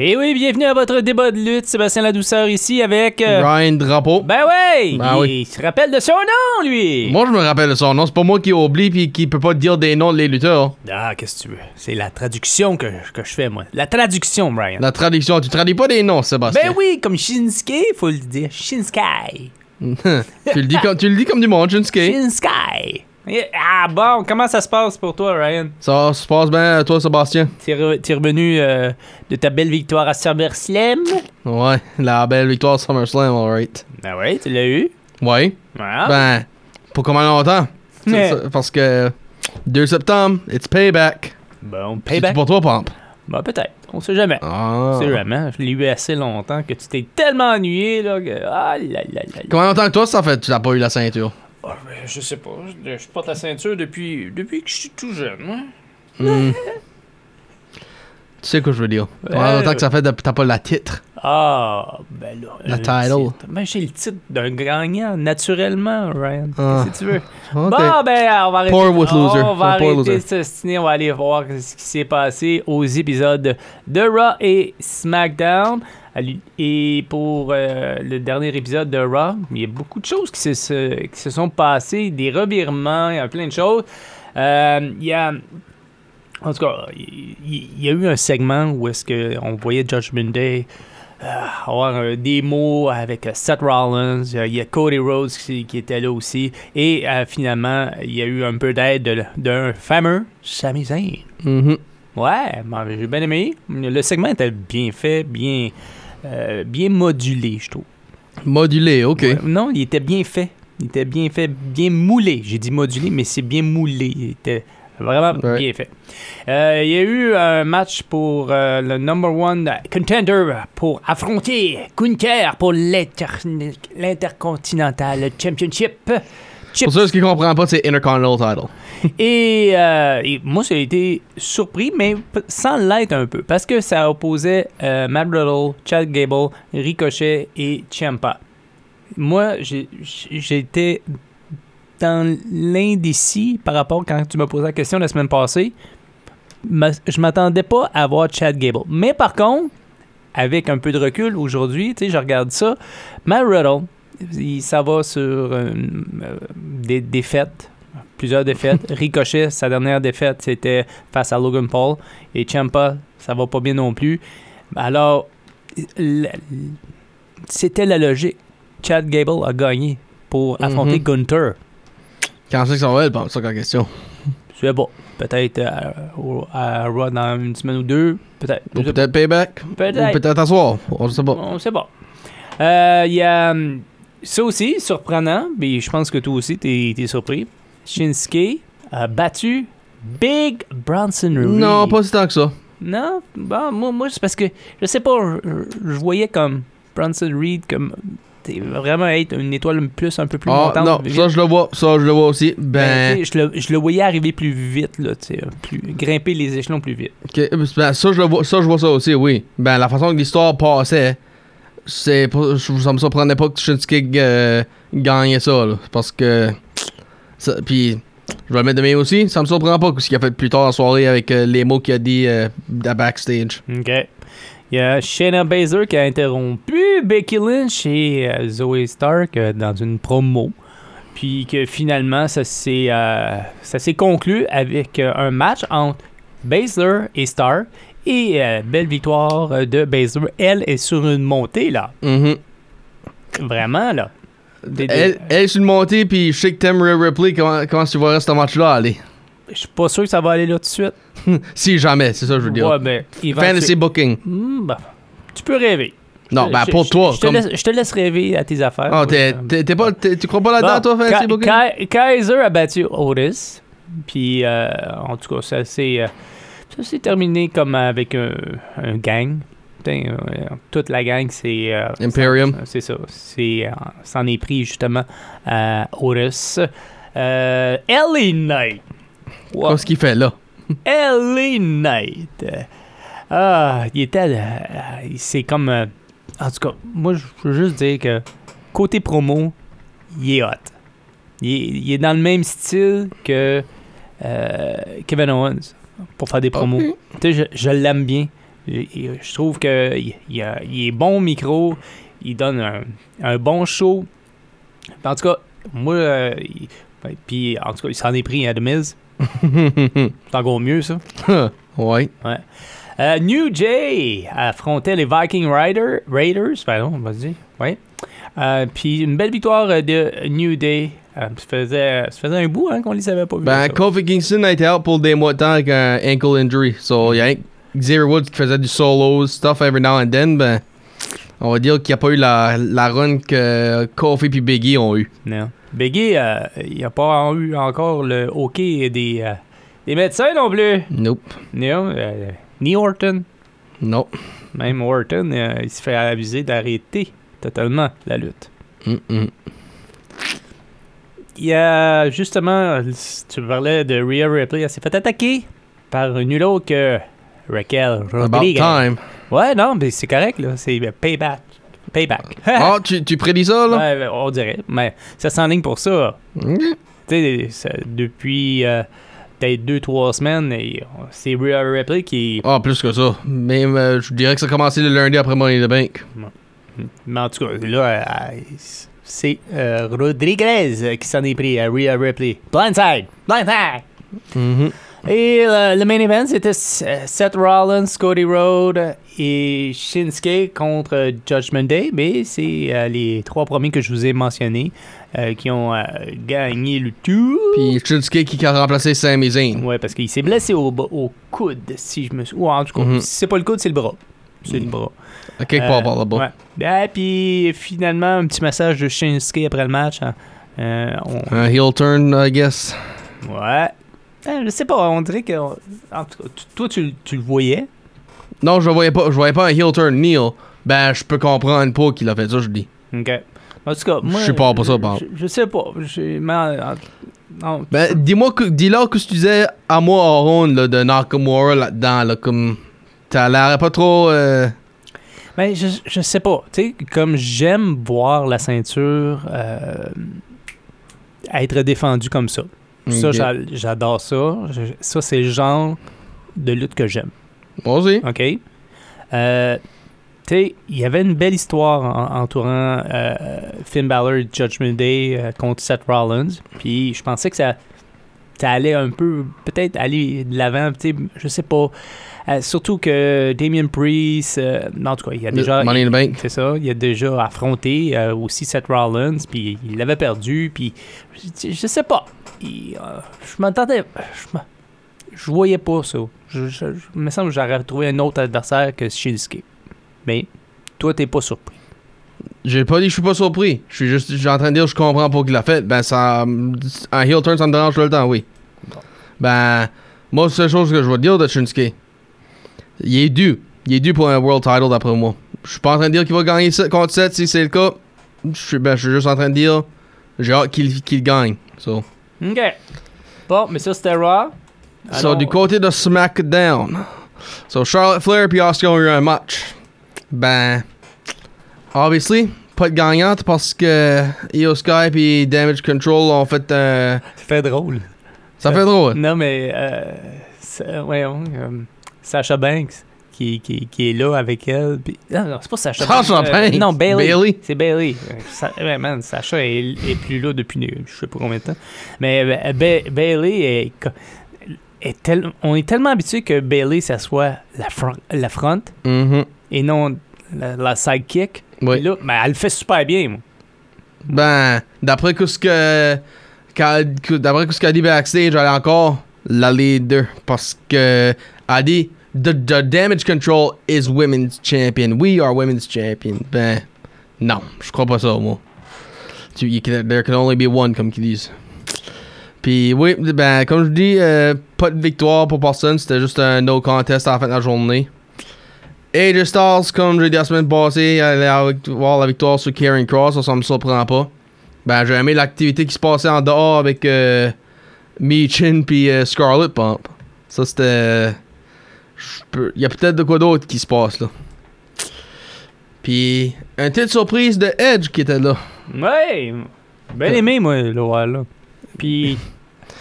Et oui, bienvenue à votre débat de lutte. Sébastien Ladouceur ici avec. euh, Ryan Drapeau. Ben ouais! Ben il, oui. se rappelle de son nom, lui! Moi, je me rappelle de son nom. C'est pas moi qui oublie puis qui peut pas dire des noms des lutteurs. Ah, qu'est-ce que tu veux? C'est la traduction que, que je fais, moi. La traduction, Brian. La traduction, tu traduis pas des noms, Sébastien. Ben oui, comme Shinsuke, faut le dire. Shinsuke. tu, le dis comme, tu le dis comme du monde, Shinsuke. Shinsuke. Ah bon, comment ça se passe pour toi, Ryan? Ça se passe bien, toi, Sébastien? T'es re- t'es revenu euh, de ta belle victoire à SummerSlam? Ouais, la belle victoire SummerSlam, alright. Ben ouais, tu l'as eu. Ouais. Voilà. Ben, pour combien longtemps? Mais- Parce que 2 septembre, it's payback. bon, payback. pour toi, Pomp. Ben peut-être, on sait jamais. Ah. C'est vraiment, je l'ai eu assez longtemps que tu t'es tellement ennuyé là que. Ah là là là là. Combien longtemps que toi, ça fait que tu n'as pas eu la ceinture? Ah, ben, je sais pas, je, porte la ceinture depuis, depuis que je suis tout jeune. hein. Hmm. Tu sais ce que je veux dire. Ouais, longtemps que ça fait t'as pas la titre? Ah, ben là. La title. titre. Ben j'ai le titre d'un gagnant, naturellement, Ryan. Ah. Que tu veux? Bon, ben, on va arrêter. Poor with loser. On va poor arrêter loser. de s'ostiner, on va aller voir ce qui s'est passé aux épisodes de Raw et SmackDown. Et pour euh, le dernier épisode de Raw, il y a beaucoup de choses qui se, se- qui se sont passées, des revirements, il y a plein de choses. Euh, il y a. En tout cas, il y a eu un segment où est-ce qu'on voyait Judgment Day euh, avoir un démo avec euh, Seth Rollins, euh, il y a Cody Rhodes qui, qui était là aussi, et euh, finalement, il y a eu un peu d'aide de- d'un fameux Sami Zayn. Mhm. Ouais, ben, j'ai bien aimé. Le segment était bien fait, bien, euh, bien modulé, je trouve. Modulé, ok. Ouais, non, il était bien fait. Il était bien fait, bien moulé. J'ai dit modulé, mais c'est bien moulé. Il était vraiment Ouais. bien fait. Euh, il y a eu un match pour euh, le number one contender pour affronter Gunther pour l'inter- l'Intercontinental Championship. Chip. Pour ceux qui comprennent pas, c'est Intercontinental Title. Et, euh, et moi, j'ai été surpris, mais sans l'être un peu, parce que ça opposait euh, Matt Riddle, Chad Gable, Ricochet et Ciampa. Moi, j'ai- j'étais dans l'indécis par rapport quand tu m'as posé la question la semaine passée. Je m'attendais pas à voir Chad Gable. Mais par contre, avec un peu de recul aujourd'hui, tu sais, je regarde ça, Matt Riddle, il- ça va sur euh, des défaites, plusieurs défaites. Ricochet, sa dernière défaite, c'était face à Logan Paul. Et Ciampa, ça va pas bien non plus. Alors, c'était la logique. Chad Gable a gagné pour affronter Mhm. Gunther. Quand c'est que ça va, elle pense ça comme question. Je sais pas. Peut-être euh, au- à Raw dans une semaine ou deux. Peut-être. Ou peut-être Payback. Peut-être. Ou peut-être asseoir. On sait pas. On sait pas. Euh, Il y a hum, ça aussi, surprenant, mais je pense que toi aussi, t'es es surpris. Shinsuke a battu Big Bronson Reed. Non, pas si tant que ça. Non, bon, moi, moi c'est parce que, je sais pas, je, je voyais comme Bronson Reed comme vraiment être une étoile plus, un peu plus Ah, montante. non, vite. ça je le vois. Ça je le vois aussi. Ben, Ben. je, le, je le voyais arriver plus vite, là, plus, grimper les échelons plus vite. ben, ça, je le vois, ça, je vois ça aussi, oui. Ben, la façon que l'histoire passait, c'est ça me surprenait pas que Shinsuke euh, gagnait ça, là. Parce que. Puis, je vais le mettre de même aussi. Ça me surprend pas que ce qu'il a fait plus tard en soirée avec euh, les mots qu'il a dit euh, à backstage. OK. Il y a Shayna Baszler qui a interrompu Becky Lynch et euh, Zoe Stark euh, dans une promo. Puis que finalement, ça s'est euh, ça s'est conclu avec euh, un match entre Baszler et Stark. Et belle victoire de Baszler. Elle est sur une montée, là. Mhm. Vraiment, là. Des- des- Elle, elle est sur une montée, puis je sais que Rhea Ripley. Comment, comment tu vois ce match-là aller? Je suis pas sûr que ça va aller là tout de suite. Si jamais, c'est ça que je veux dire. Ouais, ben, Fantasy booking. Hmm, bah, tu peux rêver. Non, ben pour je- toi. Je te, laisse, je te laisse rêver à tes affaires. Ah, t'es- t'es t'es pas, tu crois pas là-dedans, Bon, toi, Ka- Booking? Ka- Kaiser a battu Otis. Puis, euh, en tout cas, ça s'est, euh, ça s'est terminé comme avec un, un gang. Putain, euh, toute la gang, c'est. euh, Imperium. C'est ça. C'est, s'en est pris justement à Otis. Euh, LA Knight. Wow. Qu'est-ce qu'il fait là? LA Knight. Ah, il était. euh, c'est comme. euh, en tout cas, moi, je veux juste dire que côté promo, il est hot. Il est, il est dans le même style que euh, Kevin Owens pour faire des promos. Ok. Tu sais, je, je l'aime bien. Je, je trouve que il, est bon au micro. Il donne un, un bon show. En tout cas, moi, euh, il- ouais, puis en tout cas, il s'en est pris à The Miz. C'est encore mieux, ça. ouais. Euh, New Jay affrontait les Viking Rider, Raiders. Pardon, vas-y. Ouais. Euh, Puis une belle victoire de New Day. Euh, ça, faisait, ça faisait un bout hein, qu'on les avait pas vus. Ben. Kofi Kingston a été out pour des mois de temps avec un ankle injury. So, il y a Xavier Woods qui faisait du solo stuff every now and then. Ben, on va dire qu'il n'y a pas eu la, la run que Kofi et Biggie ont eu. Non. Biggie, euh, il n'a pas eu encore le OK des, euh, des médecins non plus. Nope. Non, euh, ni Orton. Non. Même Orton, il se fait abuser d'arrêter totalement la lutte. Mm-mm. Il y a justement, tu parlais de Rhea Ripley, elle s'est fait attaquer par nul autre que Raquel About Rodriguez. time. Ouais, non, mais c'est correct, là. C'est payback. Payback. Ah, tu, tu prédis ça, là? Ouais, on dirait. Mais ça s'enligne pour ça. Tu sais, depuis euh, peut-être deux, trois semaines, c'est Rhea Ripley qui. Ah, plus que ça. Mais euh, je dirais que ça a commencé le lundi après Money in the Bank. Mais en tout cas, là, euh, c'est euh, Rodriguez qui s'en est pris à Rhea Ripley. Blindside! Blindside! Mhm. Et le, le main event, c'était euh, Seth Rollins, Cody Rhodes et Shinsuke contre Judgment Day. Mais c'est euh, les trois premiers que je vous ai mentionnés euh, qui ont euh, gagné le tout. Puis Shinsuke qui a remplacé Sami Zayn. Ouais, parce qu'il s'est blessé au, au coude, si je me souviens. Ou en tout cas, Mhm. si c'est pas le coude, c'est le bras. C'est le bras. À quelque Euh, part par là-bas. Ouais. Ah, puis finalement, un petit message de Shinsuke après le match. hein. Euh, on- heel turn, I guess. Ouais. Ah, je sais pas, on dirait que. En tout cas, toi, tu, tu le voyais? Non, je voyais pas, je voyais pas un heel turn Neil. Ben, je peux comprendre pas qu'il a fait ça, je dis. Ok. En tout cas, moi. Je sais pas pour ça, je- par Je, je sais pas. Non, Ben, dis-moi, que- dis-leur que tu disais à moi, Aaron, là, de Nakamura là-dedans, là, comme. T'as l'air pas trop. Euh... ben, je, je sais pas. Tu sais, comme j'aime voir la ceinture euh, être défendue comme ça. Ça, Ok. j'a- j'adore ça. Ça, c'est le genre de lutte que j'aime. Moi aussi. OK? Euh, tu sais, il y avait une belle histoire en- entourant euh, Finn Balor et Judgment Day euh, contre Seth Rollins. Puis je pensais que ça, ça allait un peu, peut-être aller de l'avant, tu sais, je sais pas. Surtout que Damien Priest, en tout cas, il y a déjà. Money in the Bank. C'est ça, il a déjà affronté aussi Seth Rollins, puis il l'avait perdu, puis je, je sais pas. Euh, je m'attendais. Je, voyais pas ça. Je, il me semble que j'aurais trouvé un autre adversaire que Shinsuke. Mais toi, t'es pas surpris. J'ai pas dit que je suis pas surpris. Je suis juste en train de dire je comprends pas qu'il l'a fait. Ben, ça. Un heel turn, ça me dérange tout le temps, oui. Ben, moi, la seule chose que je vais dire de Shinsuke, il est dû. Il est dû pour un world title, d'après moi. Je suis pas en train de dire qu'il va gagner contre 7 si c'est le cas. Je suis, ben, je suis juste en train de dire, j'ai hâte qu'il qu'il gagne. So. OK. Bon, mais ça, c'était Raw. So, du côté de SmackDown. So, Charlotte Flair et Oscar ont eu un match. Ben, obviously, pas de gagnante parce que Io Sky et Damage Control ont fait un. Ça fait drôle. Ça fait drôle. Non, mais. Euh, ça- voyons, euh, Sasha Banks. Qui, qui, qui est là avec elle. puis- non, non, c'est pas Banks. Banks? non, Bailey. Bailey? C'est Bailey. Euh, Sa- ouais, man, Sasha est, est plus là depuis euh, je sais pas combien de temps. Mais euh, Ba- Bailey est, tel- on est tellement habitué que Bailey, ça soit la, front, la front Mhm. et non la, la sidekick. Oui. Là, mais elle le fait super bien, moi. Ben, d'après ce que. D'après ce qu'a dit backstage, elle est encore la leader. Parce que. Elle dit the, the Damage Control is women's champion. We are women's champion. Ben, non, je crois pas ça, moi. Tu, can- there can only be one, comme qu'ils disent. Puis oui, ben, comme je dis, euh, pas de victoire pour personne. C'était juste un no contest à la fin de la journée. AJ Styles, comme j'ai dit la semaine passée, allait avoir la victoire sur Karen Cross, ça, ça me surprend pas. Ben, j'ai aimé l'activité qui se passait en dehors avec euh, Meechin puis euh, Scarlet Pump. Ça, c'était. Il y a peut-être de quoi d'autre qui se passe là. Puis, un petite surprise de Edge qui était là. Ouais! Ben aimé, moi, le là. Puis.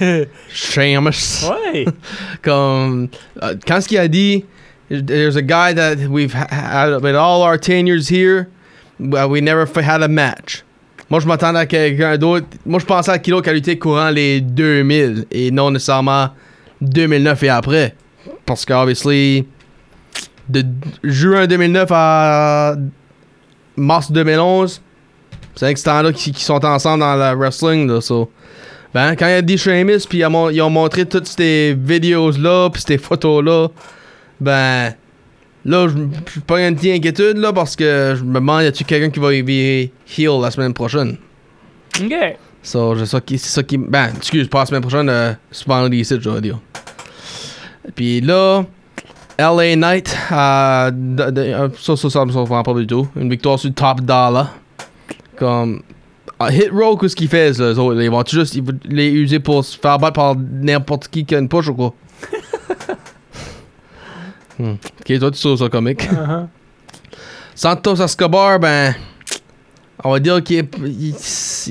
Shamus. ouais! Comme. euh, quand ce qu'il a dit, there's a guy that we've ha- had with all our tenures here, but we never had a match. Moi, je m'attendais à quelqu'un d'autre. Moi, je pensais à Kilo qui a lutté courant les 2000 et non nécessairement 2009 et après. Parce que, obviously, de juin 2009 à mars 2011, c'est avec ce temps-là qui, qui sont ensemble dans la wrestling. Là, so. Ben, quand il a dit Sheamus, puis ils ont- montré toutes ces vidéos-là, puis ces photos-là, ben, là, je suis pas une petite inquiétude, là, parce que je me demande, y a-tu quelqu'un qui va y virer heel la semaine prochaine? Ok. So, c'est ça qui, ben, excuse, pas la semaine prochaine, euh, c'est vendredi ici, je veux dire. Puis là, LA Knight, euh, de- de- euh, ça, ça, ça me surprend pas du tout. Une victoire sur Top Dollar. Comme, ah, Hit Row, qu'est-ce qu'ils font, eux autres? Ils vont juste ils les user pour se faire battre par n'importe qui qui a une push ou quoi? Hmm. Ok, toi, tu trouves ça comique. Uh-huh. Santos Escobar, ben, on va dire qu'il il, il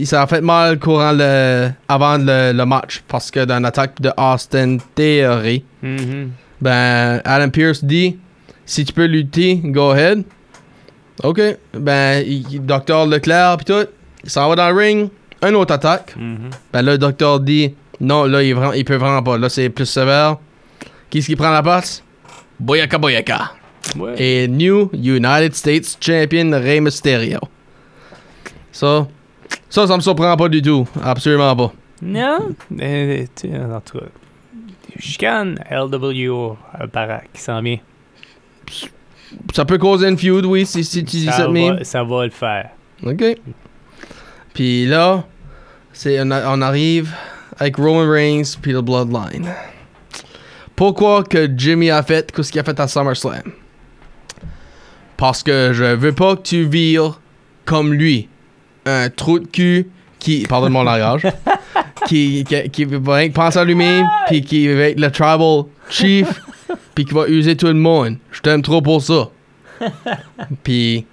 s'est fait mal courant le, avant le, le match parce que d'une attaque de Austin Theory, Mhm. ben, Adam Pierce dit si tu peux lutter, go ahead. Ok, ben, il, docteur Leclerc pis tout, il s'en va dans le ring, une autre attaque. Mhm. Ben là, le docteur dit non, là, il, il peut vraiment pas, là, c'est plus sévère. Qui ce qui prend la place? Boyaka Boyaka Ouais. et New United States Champion Rey Mysterio. Ça, ça, ça me surprend pas du tout. Absolument pas. Non, euh, tu sais, en tout cas. Chicane, LWO, qui s'en vient. Ça peut causer une feud, oui, si, si tu dis ça Ça de même. va, ça va le faire. Ok. Puis là, c'est, on arrive avec Roman Reigns puis le Bloodline. Pourquoi que Jimmy a fait ce qu'il a fait à SummerSlam? Parce que je veux pas que tu vires comme lui. Un trou de cul qui, pardon de mon langage, qui, qui, qui va rien que penser à lui-même, puis qui va être le tribal chief, puis qui va user tout le monde. Je t'aime trop pour ça. Puis,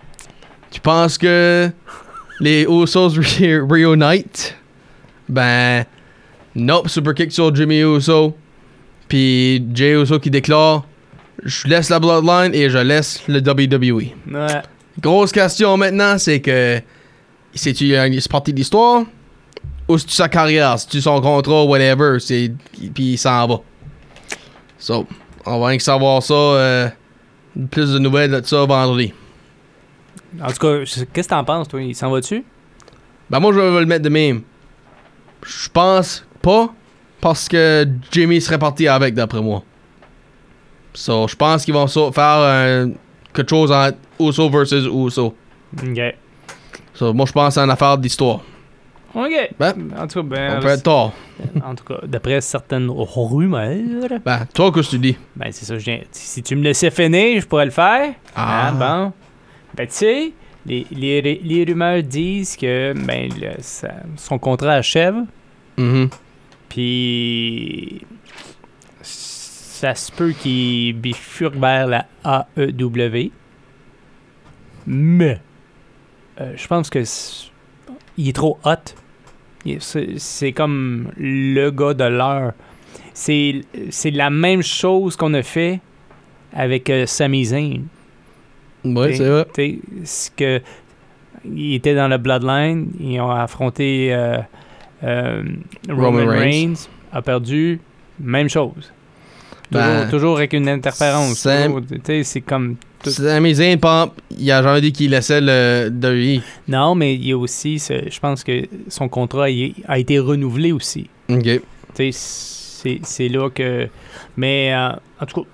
tu penses que les Usos re- reunite? Ben, nope, super kick sur Jimmy Uso. Puis Jay Uso qui déclare Je laisse la Bloodline et je laisse le WWE. Ouais. Grosse question maintenant, c'est que c'est-tu une partie de l'histoire ou c'est-tu sa carrière, c'est-tu son contrat, whatever, c'est puis il s'en va. So, on va rien que savoir ça, euh, plus de nouvelles de ça vendredi. En tout cas, qu'est-ce que t'en penses, toi? Il s'en va-tu? Ben moi je vais le mettre de même. Je pense pas parce que Jimmy serait parti avec d'après moi. So, je pense qu'ils vont so- faire euh, quelque chose entre Uso versus Uso. Ok. So, moi je pense c'est une affaire d'histoire. Ok. Ben, en tout cas, ben, On peut être tort. en tout cas, d'après certaines rumeurs, Ben, toi qu'est-ce que tu dis? ben c'est ça, je viens. Si tu me laissais finir, je pourrais le faire. Ah. Ah, bon. Ben, tu sais, les, les, les rumeurs disent que ben, le- ça- son contrat achève, Mhm. puis ça se peut qu'il bifurque vers la AEW. Mais, euh, je pense que c'est- il est trop hot. C'est comme le gars de l'heure. C'est la même chose qu'on a fait avec euh, Sami Zayn. Ouais, c'est vrai. ce que il était dans le Bloodline, ils ont affronté euh, euh, Roman, Roman Reigns. A perdu, même chose. Toujours, Ben, toujours avec une interférence. Toujours, C'est comme Sami Zayn, Pump, il a jamais dit qu'il laissait le WWE. non, mais il y a aussi, ce- je pense que son contrat a été renouvelé aussi. Ok. T'sais, C'est c'est là que. Mais euh, en tout cas,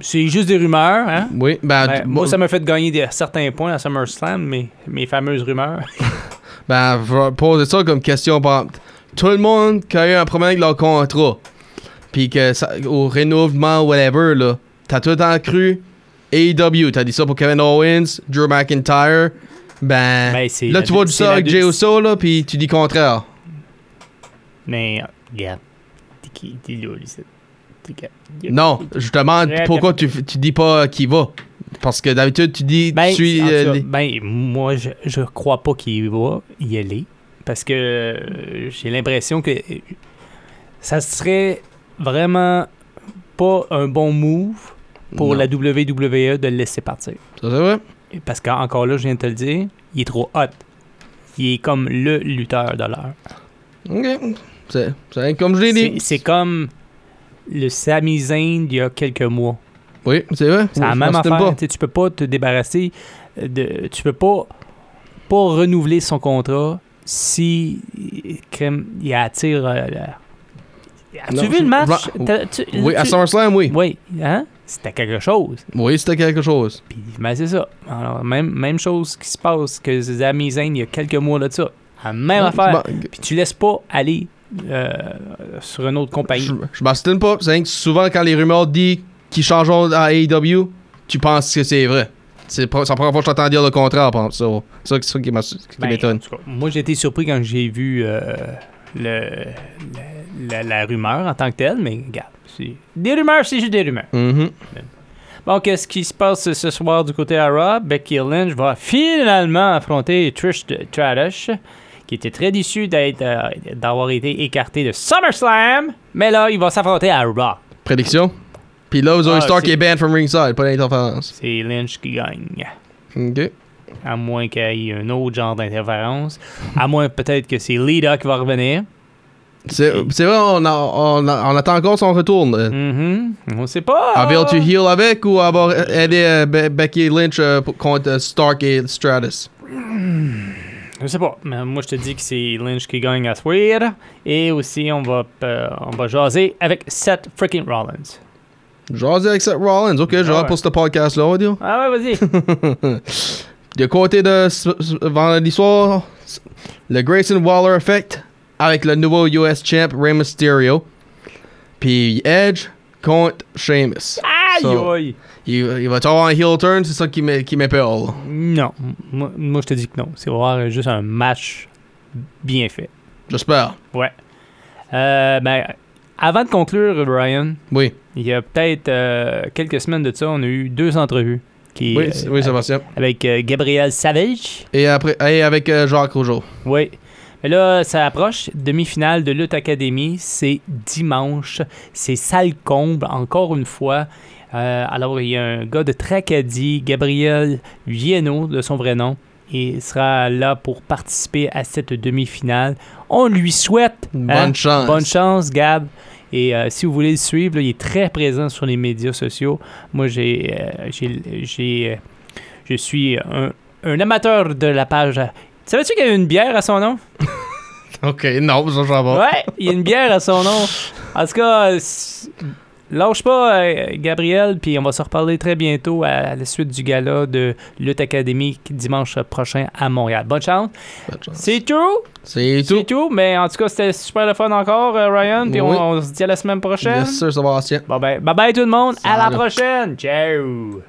c'est juste des rumeurs, hein? Oui, ben, Ben, tu- moi, ça m'a fait gagner des, certains points à SummerSlam, mes, mes fameuses rumeurs. Ben, je vais poser ça comme question. Tout le monde qui a eu un problème avec leur contrat, puis que ça, au renouvellement, whatever, là, t'as tout le temps cru AEW. T'as dit ça pour Kevin Owens, Drew McIntyre. Ben, Ben, là, tu vois du ça avec Jey Uso, là, puis tu dis contraire. Mais, euh, regarde. T'es qui? T'es là? Non, je te demande pourquoi tu, tu dis pas qui va. Parce que d'habitude, tu dis, Ben, tu euh, cas, ben, moi, je, je crois pas qu'il va y aller. Parce que euh, j'ai l'impression que euh, ça serait vraiment pas un bon move pour Non. la WWE de le laisser partir. Ça, c'est vrai? Parce qu'encore là, je viens de te le dire, il est trop hot. Il est comme le lutteur de l'heure. Ok. C'est c'est comme je l'ai dit. c'est comme le Sami Zayn d'il y a quelques mois. Oui, c'est vrai. C'est la Je même affaire. Tu peux pas te débarrasser de. Tu peux pas, pas renouveler son contrat si crème, il attire. euh, la- As-tu Non, vu je- le match? je- T'as- tu- Oui, à SummerSlam, oui. Oui, hein? C'était quelque chose. Oui, c'était quelque chose. Puis, ben, c'est ça. Alors, même, même chose qui se passe que Zayn il y a quelques mois de ça. La même affaire. Bon, Puis tu laisses pas aller euh, sur une autre compagnie. Je, je m'astine pas. C'est que souvent, quand les rumeurs disent qu'ils changeront à AEW, tu penses que c'est vrai. C'est la première fois que j'entends dire le contraire, par exemple. Ça, C'est ça qui- ça qui Ben, m'étonne. moi, j'ai été surpris quand j'ai vu euh, le, la, la- la rumeur en tant que telle, mais regarde, des rumeurs, c'est juste des rumeurs. Mhm. Bon, qu'est-ce qui se passe ce soir du côté à Raw? Becky Lynch va finalement affronter Trish Stratus, qui était très déçu d'être, euh, d'avoir été écarté de SummerSlam, mais là, il va s'affronter à Raw. Prédiction? Puis là, avez Ah, Stark est banned from ringside, pas d'interférence. C'est Lynch qui gagne. Ok. À moins qu'il y ait un autre genre d'interférence. À moins peut-être que c'est Lita qui va revenir. C'est vrai, on, a- on, a- on attend encore son retour. euh. Mhm. On sait pas. Va-tu heal avec ou va aider euh, Be- Becky Lynch euh, contre Stark et Stratus? Je sais pas. Mais moi, je te dis que c'est Lynch qui gagne à soir. Et aussi, on va, euh, on va jaser avec Seth freaking Rollins. Jaser avec Seth Rollins. Ok, je Ah rentre ouais. pour ce podcast-là, on va dire. Ah ouais, vas-y. Du côté de vendredi soir, le Grayson Waller Effect avec le nouveau US Champ Rey Mysterio. Puis Edge contre Sheamus. Aïe, So, aïe. il, il va avoir un heel turn, c'est ça qui m'é- qui m'épelle. Non. Moi, moi, je te dis que non. C'est voir juste un match bien fait. J'espère. Ouais. Euh, ben, avant de conclure, Brian, Oui, il y a peut-être euh, quelques semaines de ça, on a eu deux entrevues. Qui, oui, euh, oui, Sébastien. avec euh, Gabriel Savage. Et après, et avec Jacques Rougeau. Oui. Mais là, ça approche. Demi-finale de Lutte Academy, c'est dimanche. C'est salle comble, encore une fois. Euh, alors, il y a un gars de Tracadie, Gabriel Vieno, de son vrai nom, et il sera là pour participer à cette demi-finale. On lui souhaite Bonne hein, chance. Bonne chance, Gab. Et euh, si vous voulez le suivre, là, il est très présent sur les médias sociaux. Moi, j'ai, euh, j'ai, j'ai, je suis un, un amateur de la page. Savais-tu qu'il y a une bière à son nom? Ok, non, ça, je sais pas. Ouais, il y a une bière à son nom. En tout cas, lâche pas, euh, Gabriel, puis on va se reparler très bientôt à la suite du gala de Lutte Académique dimanche prochain à Montréal. Bonne chance. Bonne chance. C'est tout? C'est C'est tout. tout. Mais en tout cas, c'était super le fun encore, euh, Ryan. Puis Oui. on, on se dit à la semaine prochaine. Yes, sir, Sébastien. Bon ben, bye bye tout le monde. À la prochaine. Ciao.